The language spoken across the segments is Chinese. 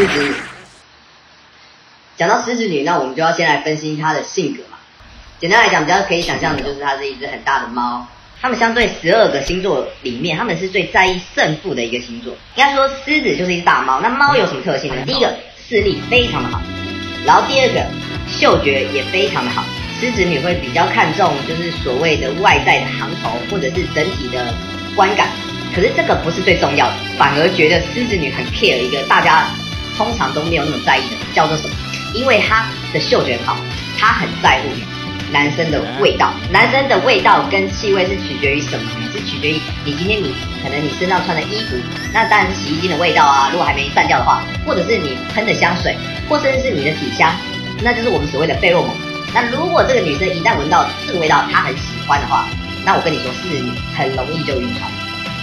狮子女。讲到狮子女，那我们就要先来分析她的性格嘛。简单来讲，比较可以想象的就是它是一只很大的猫。它们相对十二个星座里面，它们是最在意胜负的一个星座。应该说，狮子就是一只大猫。那猫有什么特性呢？第一个，视力非常的好，然后第二个，嗅觉也非常的好。狮子女会比较看重就是所谓的外在的行头，或者是整体的观感。可是这个不是最重要的，反而觉得狮子女很 care 一个大家通常都没有那么在意的，叫做什么？因为他的嗅觉好，他很在乎。男生的味道，男生的味道跟气味是取决于什么？是取决于你今天你可能你身上穿的衣服，那当然是洗衣机的味道啊。如果还没散掉的话，或者是你喷的香水，或甚至是你的体香，那就是我们所谓的费洛蒙。那如果这个女生一旦闻到这个味道，她很喜欢的话，那我跟你说，狮子女很容易就晕船，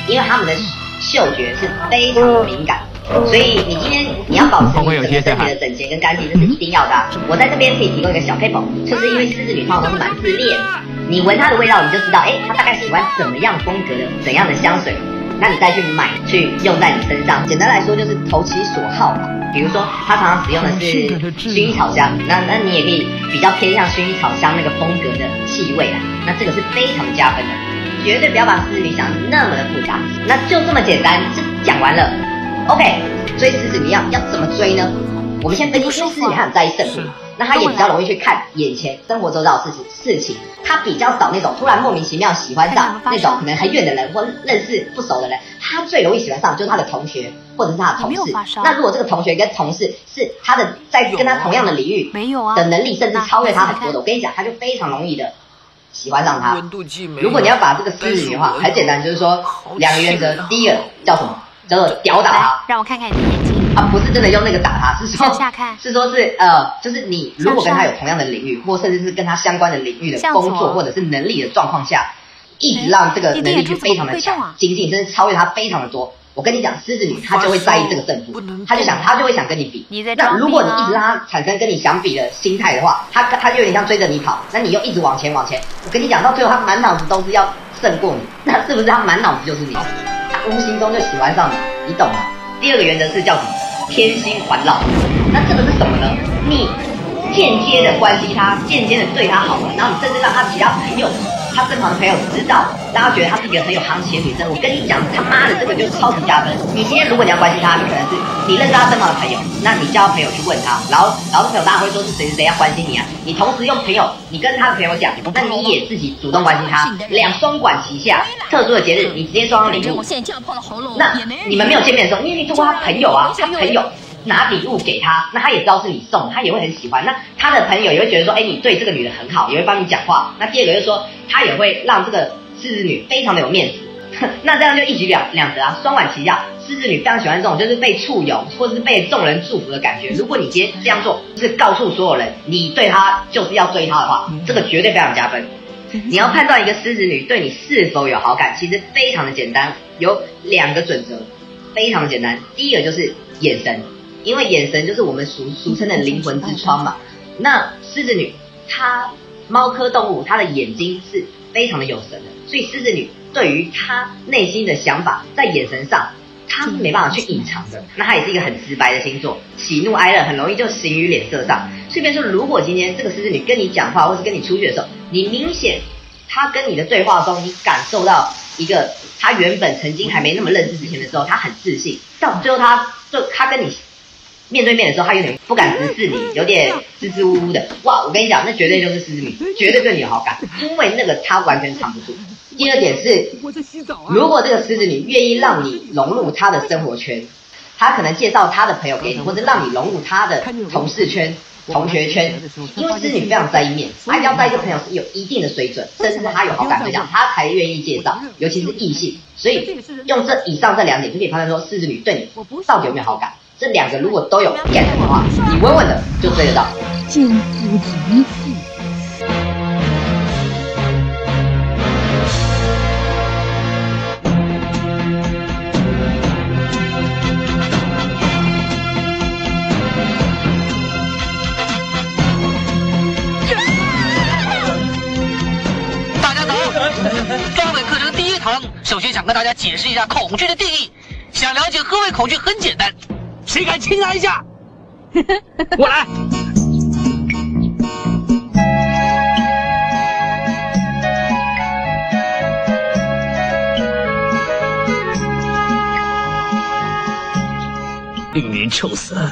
因为他们的嗅觉是非常的敏感。所以你今天你要保持你整个身体的整洁跟干净，这是一定要的啊。我在这边可以提供一个小撇步，就是因为狮子女通常都是蛮自恋，你闻它的味道，你就知道，哎，它大概喜欢怎么样风格的怎样的香水，那你再去买去用在你身上。简单来说就是投其所好嘛。比如说，她常常使用的是薰衣草香，那那你也可以比较偏向薰衣草香那个风格的气味啦。那这个是非常加分的，绝对不要把狮子女想的那么的复杂。那就这么简单，就讲完了。OK，追狮子女要要怎么追呢？我们先分析，因为狮子女她很在意胜负，那她也比较容易去看眼前生活周遭的事情事情，她比较少那种突然莫名其妙喜欢上那种可能很远的人或认识不熟的人，他最容易喜欢上就是他的同学或者是他的同事。那如果这个同学跟同事是他的在跟他同样的领域没有啊的能力，甚至超越他很多的，我跟你讲，他就非常容易的喜欢上他。如果你要把这个狮子女的话，很简单，就是说两个原则，第一个叫什么？叫做屌打他，让我看看你的眼睛。啊，不是真的用那个打他，是说，是说是呃，就是你如果跟他有同样的领域，或甚至是跟他相关的领域的工作，或者是能力的状况下，一直让这个能力就非常的强，精进，甚至超越他非常的多。我跟你讲，狮子女她就会在意这个胜负，她就想，她就会想跟你比。那如果你一直让她产生跟你想比的心态的话，她她就有点像追着你跑，那你又一直往前往前。我跟你讲，到最后她满脑子都是要胜过你，那是不是她满脑子就是你？无形中就喜欢上你，你懂吗？第二个原则是叫什么？天心环绕。那这个是什么呢？你间接的关心他，间接的对他好，然后你甚至让他其他朋友。他身旁的朋友知道，大家觉得她是一个很有行情的女生。我跟你讲，他妈的，这个就是超级加分。你今天如果你要关心她，你可能是你认识她身旁的朋友，那你叫朋友去问她，然后然后这朋友当然会说是谁谁谁要关心你啊。你同时用朋友，你跟他的朋友讲，那你也自己主动关心他，两双管齐下。特殊的节日，你直接双双礼物。那你们没有见面的时候，因为你通过他朋友啊，他朋友。拿礼物给他，那他也知道是你送，他也会很喜欢。那他的朋友也会觉得说，哎，你对这个女的很好，也会帮你讲话。那第二个就是说，他也会让这个 狮子女非常的有面子。那这样就一举两两得啊，双管齐下。狮子女非常喜欢这种就是被簇拥或者是被众人祝福的感觉。如果你今天这样做，就是告诉所有人你对他就是要追他的话，这个绝对非常加分。你要判断一个狮子女对你是否有好感，其实非常的简单，有两个准则，非常的简单。第一个就是眼神。因为眼神就是我们俗俗称的灵魂之窗嘛。那狮子女，她猫科动物，她的眼睛是非常的有神的，所以狮子女对于她内心的想法，在眼神上，她是没办法去隐藏的。那她也是一个很直白的星座，喜怒哀乐很容易就形于脸色上。顺便，说，如果今天这个狮子女跟你讲话，或是跟你出去的时候，你明显她跟你的对话中，你感受到一个她原本曾经还没那么认识之前的时候，她很自信，到最后她就她跟你。面对面的时候，他有点不敢直视你，有点支支吾吾的。哇，我跟你讲，那绝对就是狮子女，绝对对你有好感，因为那个他完全藏不住。第二点是，如果这个狮子女愿意让你融入他的生活圈，他可能介绍他的朋友给你，或者让你融入他的同事圈、同学圈。因为狮子女非常在意面子，他要带一个朋友是有一定的水准，甚至是他有好感对象，他才愿意介绍，尤其是异性。所以用这以上这两点就可以判断说，狮子女对你到底有没有好感。这两个如果都有 get 的话，你稳稳的就追得到。见不得。大家好，双尾课程第一堂，首先想跟大家解释一下恐惧的定义。想了解何为恐惧，很简单。谁敢亲他一下？我来。令人臭死了！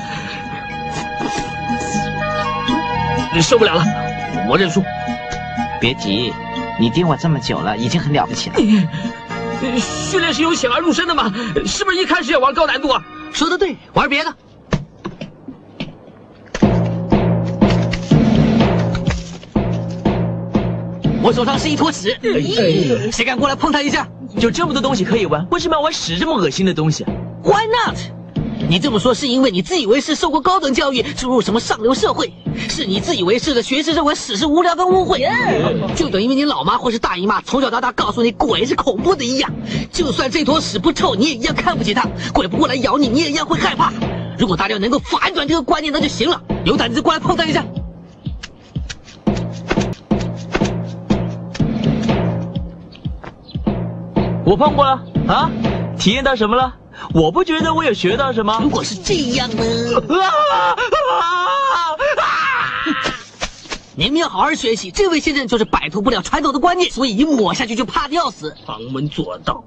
你受不了了，我认输。别急，你盯我这么久了，已经很了不起了。训练是由浅而入深的嘛，是不是一开始要玩高难度啊？说的对，玩别的。我手上是一坨屎，谁敢过来碰它一下？有这么多东西可以玩，为什么要玩屎这么恶心的东西？Why not？你这么说是因为你自以为是，受过高等教育，出入什么上流社会？是你自以为是的学识认为屎是无聊跟污秽，就等因为你老妈或是大姨妈从小到大告诉你鬼是恐怖的一样。就算这坨屎不臭，你也一样看不起它。鬼不过来咬你，你也一样会害怕。如果大家能够反转这个观念，那就行了。有胆子过来碰它一下。我碰过了啊，体验到什么了？我不觉得我有学到什么。如果是这样呢？啊啊啊你们要好好学习。这位先生就是摆脱不了传统的观念，所以一抹下去就怕的要死。旁门左道。